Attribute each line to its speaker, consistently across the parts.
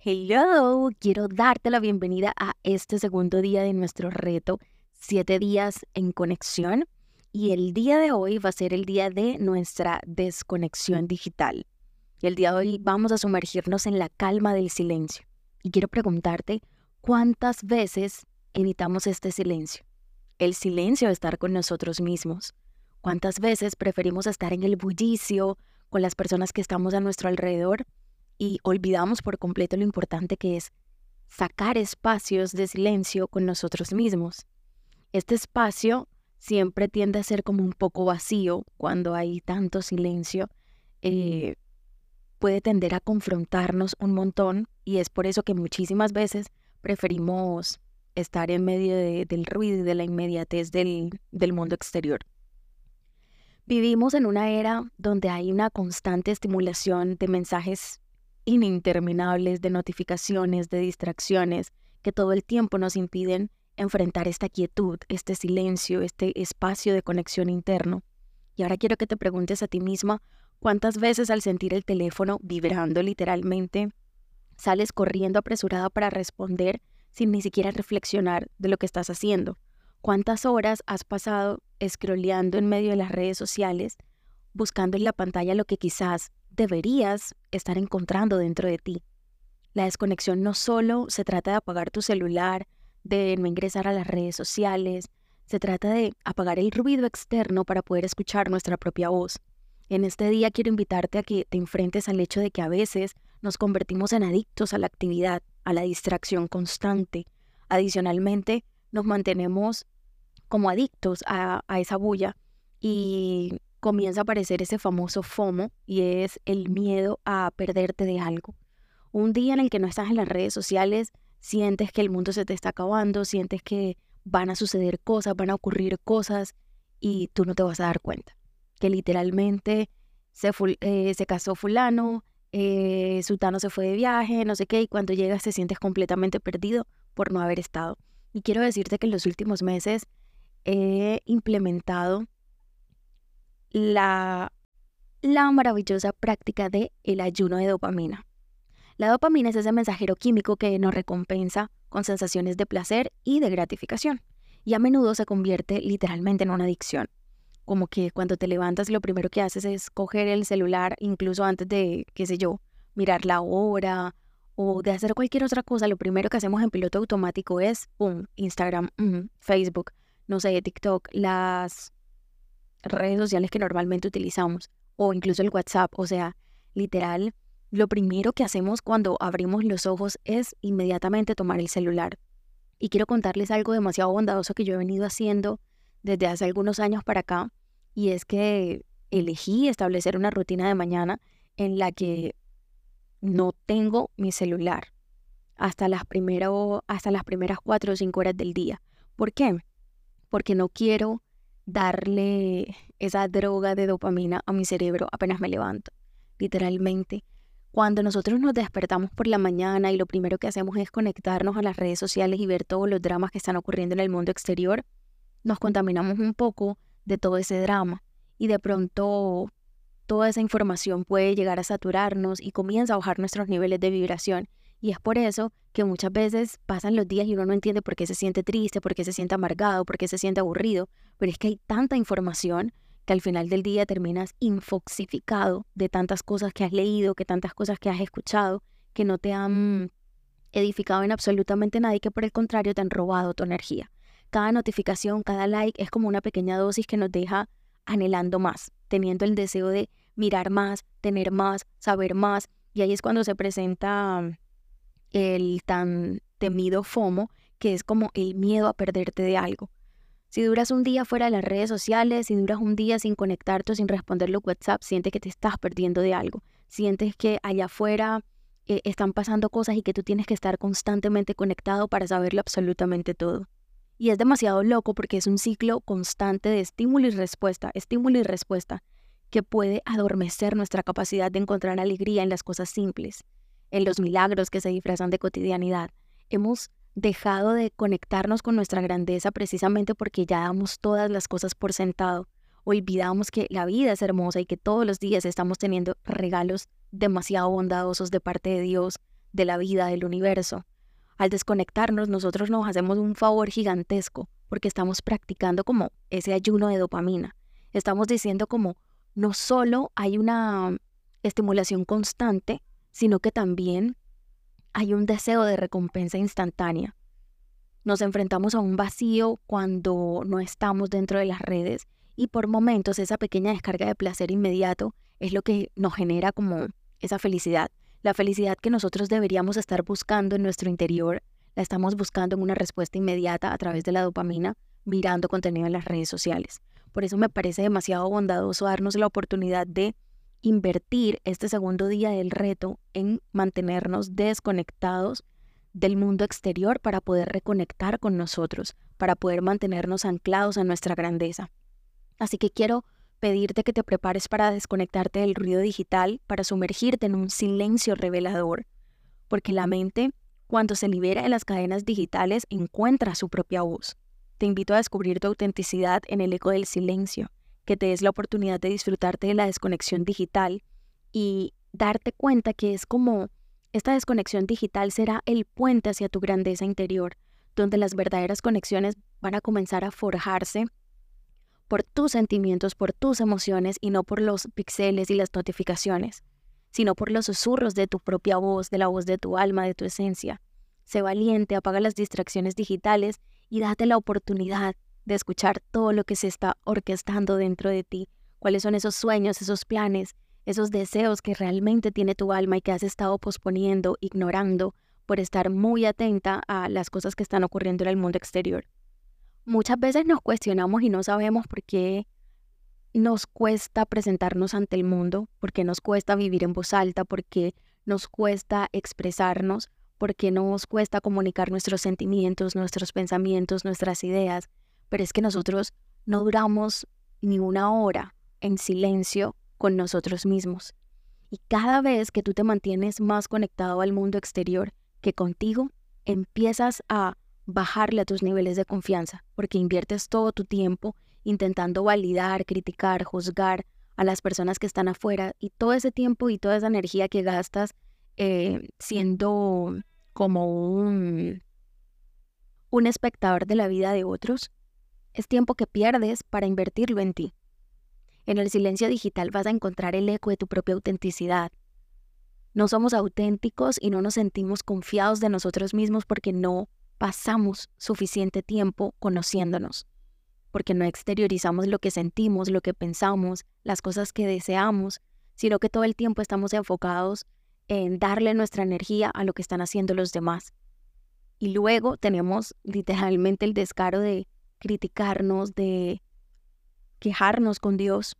Speaker 1: Hello, quiero darte la bienvenida a este segundo día de nuestro reto, 7 días en conexión. Y el día de hoy va a ser el día de nuestra desconexión digital. Y el día de hoy vamos a sumergirnos en la calma del silencio. Y quiero preguntarte, ¿cuántas veces evitamos este silencio? El silencio de estar con nosotros mismos. ¿Cuántas veces preferimos estar en el bullicio con las personas que estamos a nuestro alrededor y olvidamos por completo lo importante que es sacar espacios de silencio con nosotros mismos. Este espacio siempre tiende a ser como un poco vacío cuando hay tanto silencio. Eh, puede tender a confrontarnos un montón y es por eso que muchísimas veces preferimos estar en medio del ruido y de la inmediatez del, del mundo exterior. Vivimos en una era donde hay una constante estimulación de mensajes ininterminables de notificaciones, de distracciones, que todo el tiempo nos impiden enfrentar esta quietud, este silencio, este espacio de conexión interno. Y ahora quiero que te preguntes a ti misma cuántas veces al sentir el teléfono vibrando literalmente, sales corriendo apresurada para responder sin ni siquiera reflexionar de lo que estás haciendo. ¿Cuántas horas has pasado scrolleando en medio de las redes sociales, buscando en la pantalla lo que quizás deberías estar encontrando dentro de ti. La desconexión no solo se trata de apagar tu celular, de no ingresar a las redes sociales, se trata de apagar el ruido externo para poder escuchar nuestra propia voz. En este día quiero invitarte a que te enfrentes al hecho de que a veces nos convertimos en adictos a la actividad, a la distracción constante. Adicionalmente, nos mantenemos como adictos a, a esa bulla y comienza a aparecer ese famoso FOMO y es el miedo a perderte de algo. Un día en el que no estás en las redes sociales, sientes que el mundo se te está acabando, sientes que van a suceder cosas, van a ocurrir cosas y tú no te vas a dar cuenta. Que literalmente se, eh, se casó fulano, eh, Sutano se fue de viaje, no sé qué, y cuando llegas te sientes completamente perdido por no haber estado. Y quiero decirte que en los últimos meses he implementado la, la maravillosa práctica de el ayuno de dopamina. La dopamina es ese mensajero químico que nos recompensa con sensaciones de placer y de gratificación, y a menudo se convierte literalmente en una adicción. Como que cuando te levantas lo primero que haces es coger el celular, incluso antes de, qué sé yo, mirar la hora o de hacer cualquier otra cosa, lo primero que hacemos en piloto automático es, ¡pum!, Instagram, Facebook, no sé, TikTok, las redes sociales que normalmente utilizamos o incluso el WhatsApp. O sea, literal, lo primero que hacemos cuando abrimos los ojos es inmediatamente tomar el celular. Y quiero contarles algo demasiado bondadoso que yo he venido haciendo desde hace algunos años para acá, y es que elegí establecer una rutina de mañana en la que no tengo mi celular hasta las, primero, hasta las primeras cuatro o cinco horas del día. ¿Por qué? Porque no quiero darle esa droga de dopamina a mi cerebro apenas me levanto. Literalmente, cuando nosotros nos despertamos por la mañana y lo primero que hacemos es conectarnos a las redes sociales y ver todos los dramas que están ocurriendo en el mundo exterior, nos contaminamos un poco de todo ese drama y de pronto toda esa información puede llegar a saturarnos y comienza a bajar nuestros niveles de vibración y es por eso que muchas veces pasan los días y uno no entiende por qué se siente triste, por qué se siente amargado, por qué se siente aburrido, pero es que hay tanta información que al final del día terminas infoxificado de tantas cosas que has leído, que tantas cosas que has escuchado, que no te han edificado en absolutamente nada y que por el contrario te han robado tu energía. Cada notificación, cada like es como una pequeña dosis que nos deja anhelando más, teniendo el deseo de mirar más, tener más, saber más, y ahí es cuando se presenta el tan temido FOMO, que es como el miedo a perderte de algo. Si duras un día fuera de las redes sociales, si duras un día sin conectarte o sin responder los WhatsApp, sientes que te estás perdiendo de algo. Sientes que allá afuera eh, están pasando cosas y que tú tienes que estar constantemente conectado para saberlo absolutamente todo. Y es demasiado loco porque es un ciclo constante de estímulo y respuesta, estímulo y respuesta, que puede adormecer nuestra capacidad de encontrar alegría en las cosas simples, en los milagros que se disfrazan de cotidianidad. Hemos dejado de conectarnos con nuestra grandeza precisamente porque ya damos todas las cosas por sentado. Olvidamos que la vida es hermosa y que todos los días estamos teniendo regalos demasiado bondadosos de parte de Dios, de la vida, del universo. Al desconectarnos, nosotros nos hacemos un favor gigantesco porque estamos practicando como ese ayuno de dopamina. Estamos diciendo como no solo hay una estimulación constante, sino que también hay un deseo de recompensa instantánea. Nos enfrentamos a un vacío cuando no estamos dentro de las redes y por momentos esa pequeña descarga de placer inmediato es lo que nos genera como esa felicidad. La felicidad que nosotros deberíamos estar buscando en nuestro interior, la estamos buscando en una respuesta inmediata a través de la dopamina, mirando contenido en las redes sociales. Por eso me parece demasiado bondadoso darnos la oportunidad de invertir este segundo día del reto en mantenernos desconectados del mundo exterior para poder reconectar con nosotros, para poder mantenernos anclados a nuestra grandeza. Así que quiero pedirte que te prepares para desconectarte del ruido digital, para sumergirte en un silencio revelador, porque la mente, cuando se libera de las cadenas digitales, encuentra su propia voz. Te invito a descubrir tu autenticidad en el eco del silencio, que te des la oportunidad de disfrutarte de la desconexión digital y darte cuenta que es como esta desconexión digital será el puente hacia tu grandeza interior, donde las verdaderas conexiones van a comenzar a forjarse por tus sentimientos, por tus emociones y no por los pixeles y las notificaciones, sino por los susurros de tu propia voz, de la voz de tu alma, de tu esencia. Sé valiente, apaga las distracciones digitales y date la oportunidad de escuchar todo lo que se está orquestando dentro de ti, cuáles son esos sueños, esos planes, esos deseos que realmente tiene tu alma y que has estado posponiendo, ignorando, por estar muy atenta a las cosas que están ocurriendo en el mundo exterior. Muchas veces nos cuestionamos y no sabemos por qué nos cuesta presentarnos ante el mundo, por qué nos cuesta vivir en voz alta, por qué nos cuesta expresarnos, porque nos cuesta comunicar nuestros sentimientos, nuestros pensamientos, nuestras ideas, pero es que nosotros no duramos ni una hora en silencio con nosotros mismos. Y cada vez que tú te mantienes más conectado al mundo exterior que contigo, empiezas a bajarle a tus niveles de confianza, porque inviertes todo tu tiempo intentando validar, criticar, juzgar a las personas que están afuera y todo ese tiempo y toda esa energía que gastas eh, siendo como un, un espectador de la vida de otros, es tiempo que pierdes para invertirlo en ti. En el silencio digital vas a encontrar el eco de tu propia autenticidad. No somos auténticos y no nos sentimos confiados de nosotros mismos porque no pasamos suficiente tiempo conociéndonos, porque no exteriorizamos lo que sentimos, lo que pensamos, las cosas que deseamos, sino que todo el tiempo estamos enfocados en darle nuestra energía a lo que están haciendo los demás. Y luego tenemos literalmente el descaro de criticarnos, de quejarnos con Dios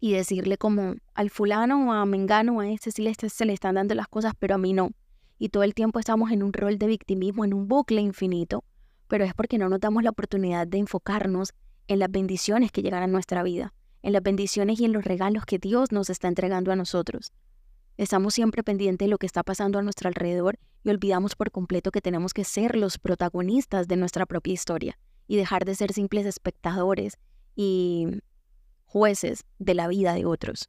Speaker 1: y decirle como al fulano o a Mengano, a este sí se le están dando las cosas, pero a mí no. Y todo el tiempo estamos en un rol de victimismo, en un bucle infinito, pero es porque no nos damos la oportunidad de enfocarnos en las bendiciones que llegan a nuestra vida, en las bendiciones y en los regalos que Dios nos está entregando a nosotros. Estamos siempre pendientes de lo que está pasando a nuestro alrededor y olvidamos por completo que tenemos que ser los protagonistas de nuestra propia historia y dejar de ser simples espectadores y jueces de la vida de otros.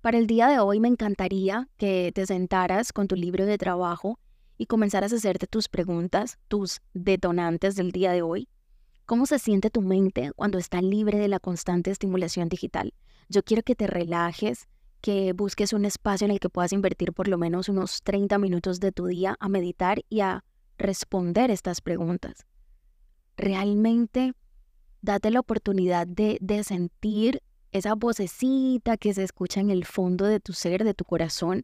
Speaker 1: Para el día de hoy me encantaría que te sentaras con tu libro de trabajo y comenzaras a hacerte tus preguntas, tus detonantes del día de hoy. ¿Cómo se siente tu mente cuando está libre de la constante estimulación digital? Yo quiero que te relajes, que busques un espacio en el que puedas invertir por lo menos unos 30 minutos de tu día a meditar y a responder estas preguntas. Realmente date la oportunidad de, de sentir esa vocecita que se escucha en el fondo de tu ser, de tu corazón,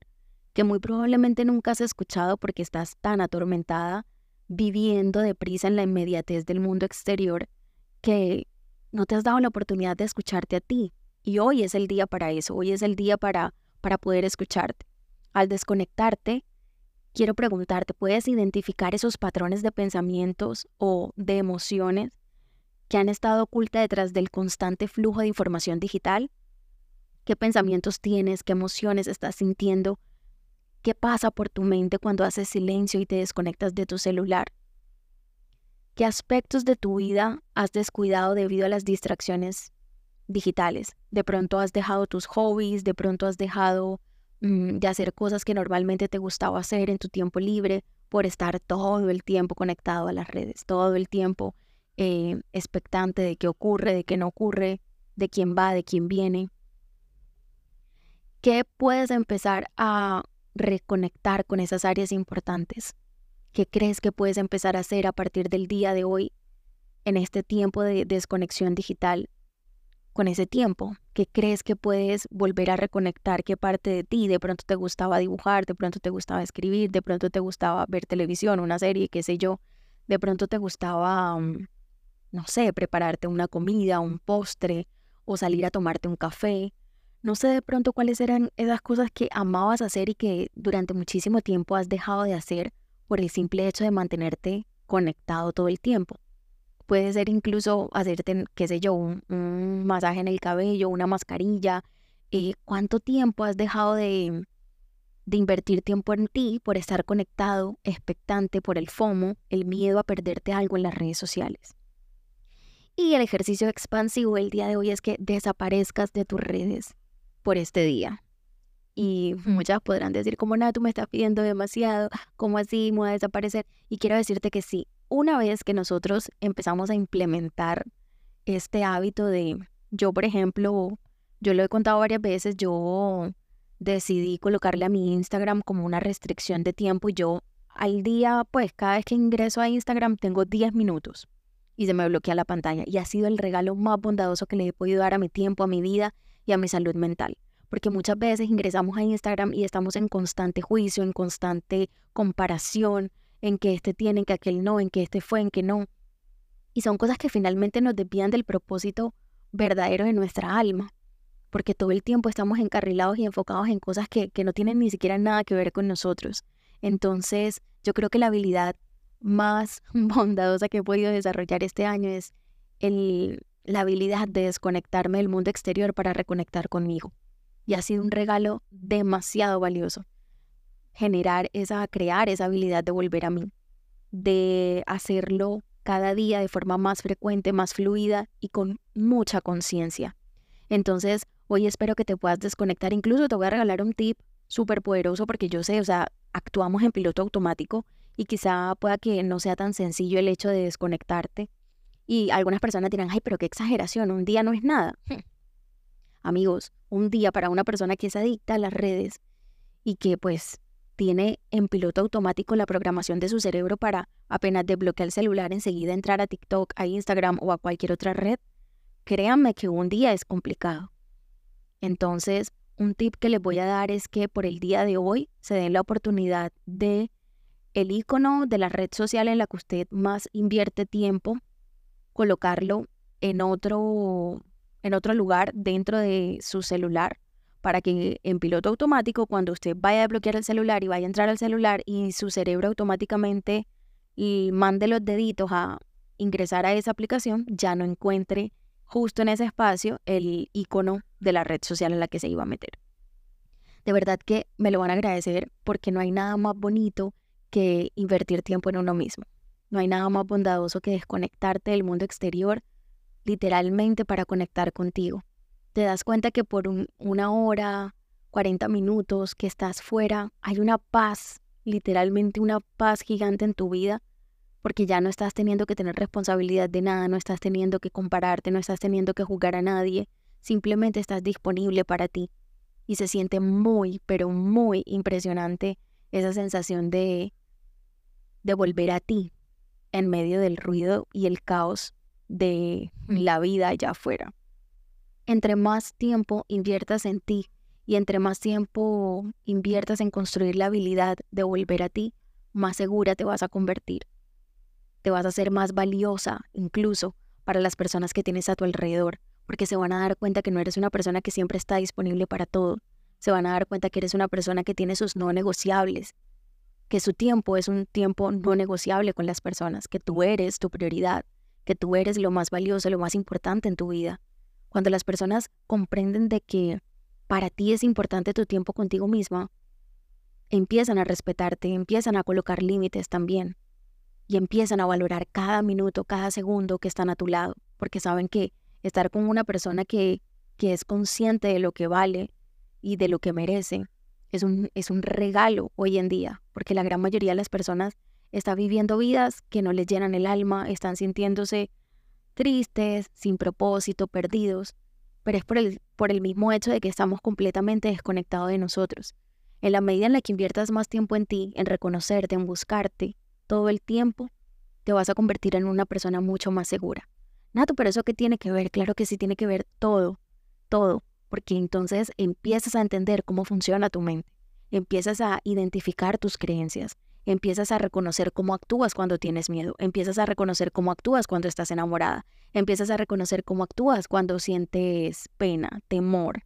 Speaker 1: que muy probablemente nunca has escuchado porque estás tan atormentada viviendo deprisa en la inmediatez del mundo exterior que no te has dado la oportunidad de escucharte a ti, y hoy es el día para eso, hoy es el día para, para poder escucharte. al desconectarte, quiero preguntarte, ¿puedes identificar esos patrones de pensamientos o de emociones que han estado ocultas detrás del constante flujo de información digital? ¿Qué pensamientos tienes? ¿Qué emociones estás sintiendo? ¿Qué pasa por tu mente cuando haces silencio y te desconectas de tu celular? ¿Qué aspectos de tu vida has descuidado debido a las distracciones digitales? De pronto has dejado tus hobbies, de pronto has dejado de hacer cosas que normalmente te gustaba hacer en tu tiempo libre por estar todo el tiempo conectado a las redes, todo el tiempo eh, expectante de qué ocurre, de qué no ocurre, de quién va, de quién viene. ¿Qué puedes empezar a reconectar con esas áreas importantes? ¿Qué crees que puedes empezar a hacer a partir del día de hoy en este tiempo de desconexión digital con ese tiempo? ¿Qué crees que puedes volver a reconectar? ¿Qué parte de ti de pronto te gustaba dibujar, de pronto te gustaba escribir, de pronto te gustaba ver televisión, una serie, qué sé yo? De pronto te gustaba, mm, no sé, prepararte una comida, un postre o salir a tomarte un café. No sé de pronto cuáles eran esas cosas que amabas hacer y que durante muchísimo tiempo has dejado de hacer por el simple hecho de mantenerte conectado todo el tiempo. Puede ser incluso hacerte, qué sé yo, un, masaje en el cabello, una mascarilla. Eh, ¿Cuánto tiempo has dejado de, de invertir tiempo en ti por estar conectado, expectante por el FOMO, el miedo a perderte algo en las redes sociales? Y el ejercicio expansivo el día de hoy es que desaparezcas de tus redes por este día. Y muchas podrán decir, como nada, tú me estás pidiendo demasiado, ¿cómo así me voy a desaparecer? Y quiero decirte que sí, una vez que nosotros empezamos a implementar este hábito de, yo por ejemplo, yo lo he contado varias veces, yo decidí colocarle a mi Instagram como una restricción de tiempo y yo al día, pues cada vez que ingreso a Instagram tengo 10 minutos y se me bloquea la pantalla. Y ha sido el regalo más bondadoso que le he podido dar a mi tiempo, a mi vida y a mi salud mental. Porque muchas veces ingresamos a Instagram y estamos en constante juicio, en constante comparación, en que este tiene, en que aquel no, en que este fue, en que no. Y son cosas que finalmente nos desvían del propósito verdadero de nuestra alma. Porque todo el tiempo estamos encarrilados y enfocados en cosas que, que no tienen ni siquiera nada que ver con nosotros. Entonces, yo creo que la habilidad más bondadosa que he podido desarrollar este año es el, la habilidad de desconectarme del mundo exterior para reconectar conmigo. Y ha sido un regalo demasiado valioso. Generar esa, crear esa habilidad de volver a mí, de hacerlo cada día de forma más frecuente, más fluida y con mucha conciencia. Entonces, hoy espero que te puedas desconectar. Incluso te voy a regalar un tip súper poderoso porque yo sé, o sea, actuamos en piloto automático y quizá pueda que no sea tan sencillo el hecho de desconectarte y algunas personas dirán, ay, pero qué exageración, un día no es nada. Hmm. Amigos, un día para una persona que es adicta a las redes y que pues tiene en piloto automático la programación de su cerebro para apenas desbloquear el celular enseguida entrar a TikTok, a Instagram o a cualquier otra red, créanme que un día es complicado. Entonces, un tip que les voy a dar es que por el día de hoy se den la oportunidad de el icono de la red social en la que usted más invierte tiempo colocarlo en otro, en otro lugar dentro de su celular para que en piloto automático, cuando usted vaya a bloquear el celular y vaya a entrar al celular y su cerebro automáticamente y mande los deditos a ingresar a esa aplicación, ya no encuentre justo en ese espacio el icono de la red social en la que se iba a meter. De verdad que me lo van a agradecer porque no hay nada más bonito que invertir tiempo en uno mismo. No hay nada más bondadoso que desconectarte del mundo exterior literalmente para conectar contigo. Te das cuenta que por una hora, 40 minutos que estás fuera, hay una paz, literalmente una paz gigante en tu vida, porque ya no estás teniendo que tener responsabilidad de nada, no estás teniendo que compararte, no estás teniendo que jugar a nadie, simplemente estás disponible para ti. Y se siente muy, pero muy impresionante esa sensación de, de volver a ti, en medio del ruido y el caos de la vida allá afuera. Entre más tiempo inviertas en ti y entre más tiempo inviertas en construir la habilidad de volver a ti, más segura te vas a convertir. Te vas a hacer más valiosa incluso para las personas que tienes a tu alrededor, porque se van a dar cuenta que no eres una persona que siempre está disponible para todo, se van a dar cuenta que eres una persona que tiene sus no negociables, que su tiempo es un tiempo no negociable con las personas, que tú eres tu prioridad, que tú eres lo más valioso, lo más importante en tu vida. Cuando las personas comprenden de que para ti es importante tu tiempo contigo misma, empiezan a respetarte, empiezan a colocar límites también y empiezan a valorar cada minuto, cada segundo que están a tu lado, porque saben que estar con una persona que, que es consciente de lo que vale y de lo que merece es un, es un regalo hoy en día, porque la gran mayoría de las personas está viviendo vidas que no les llenan el alma, están sintiéndose tristes, sin propósito, perdidos, pero es por el, por el mismo hecho de que estamos completamente desconectados de nosotros. En la medida en la que inviertas más tiempo en ti, en reconocerte, en buscarte, todo el tiempo, te vas a convertir en una persona mucho más segura. Nato, pero eso qué tiene que ver? Claro que sí tiene que ver todo, todo, porque entonces empiezas a entender cómo funciona tu mente, empiezas a identificar tus creencias, empiezas a reconocer cómo actúas cuando tienes miedo, empiezas a reconocer cómo actúas cuando estás enamorada, empiezas a reconocer cómo actúas cuando sientes pena, temor,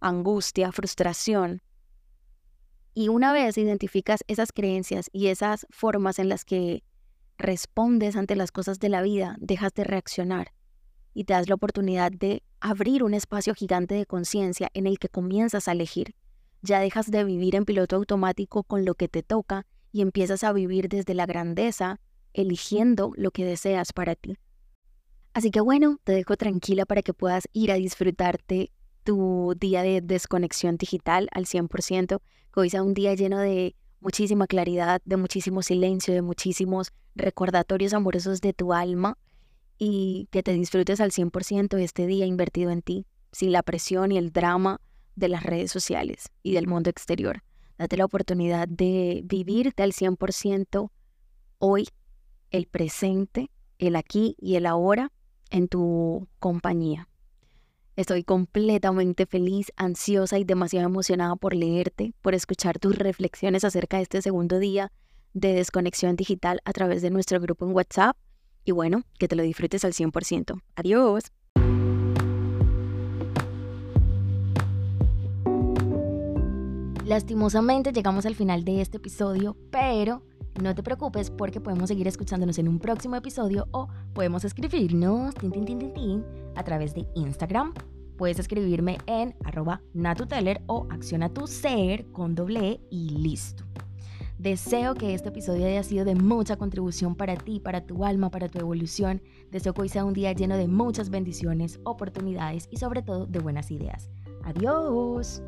Speaker 1: angustia, frustración. Y una vez identificas esas creencias y esas formas en las que respondes ante las cosas de la vida, dejas de reaccionar y te das la oportunidad de abrir un espacio gigante de conciencia en el que comienzas a elegir. Ya dejas de vivir en piloto automático con lo que te toca y empiezas a vivir desde la grandeza, eligiendo lo que deseas para ti. Así que bueno, te dejo tranquila para que puedas ir a disfrutarte tu día de desconexión digital al 100%, que hoy sea un día lleno de muchísima claridad, de muchísimo silencio, de muchísimos recordatorios amorosos de tu alma y que te disfrutes al 100% este día invertido en ti, sin la presión y el drama de las redes sociales y del mundo exterior. Date la oportunidad de vivirte al 100% hoy, el presente, el aquí y el ahora en tu compañía. Estoy completamente feliz, ansiosa y demasiado emocionada por leerte, por escuchar tus reflexiones acerca de este segundo día de desconexión digital a través de nuestro grupo en WhatsApp. Y bueno, que te lo disfrutes al 100%. Adiós. Lastimosamente llegamos al final de este episodio, pero no te preocupes porque podemos seguir escuchándonos en un próximo episodio o podemos escribirnos a través de Instagram. Puedes escribirme en arroba natuteller o acciona tu ser con doble e y listo. Deseo que este episodio haya sido de mucha contribución para ti, para tu alma, para tu evolución. Deseo que hoy sea un día lleno de muchas bendiciones, oportunidades y sobre todo de buenas ideas. Adiós.